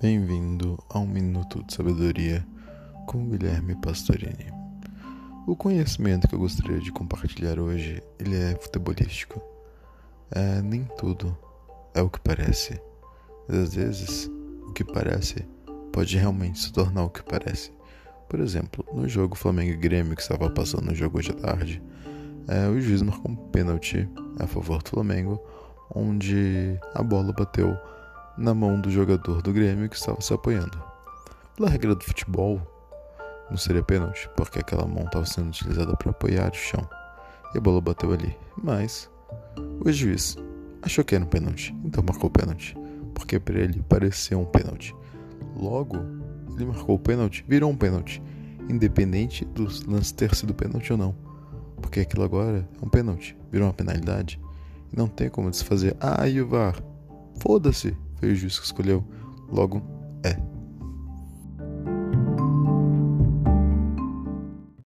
Bem-vindo a um minuto de sabedoria com Guilherme Pastorini. O conhecimento que eu gostaria de compartilhar hoje, ele é futebolístico. É, nem tudo é o que parece. Mas às vezes, o que parece pode realmente se tornar o que parece. Por exemplo, no jogo Flamengo e Grêmio que estava passando no jogo hoje à tarde, é, o juiz marcou um pênalti a favor do Flamengo, onde a bola bateu na mão do jogador do Grêmio que estava se apoiando. Pela regra do futebol, não seria pênalti, porque aquela mão estava sendo utilizada para apoiar o chão e a bola bateu ali. Mas o juiz achou que era um pênalti, então marcou o pênalti, porque para ele parecia um pênalti. Logo, ele marcou o pênalti, virou um pênalti, independente do lance ter sido pênalti ou não, porque aquilo agora é um pênalti, virou uma penalidade e não tem como desfazer. Ah, e o VAR? Foda-se! Foi o juiz que escolheu. Logo, é.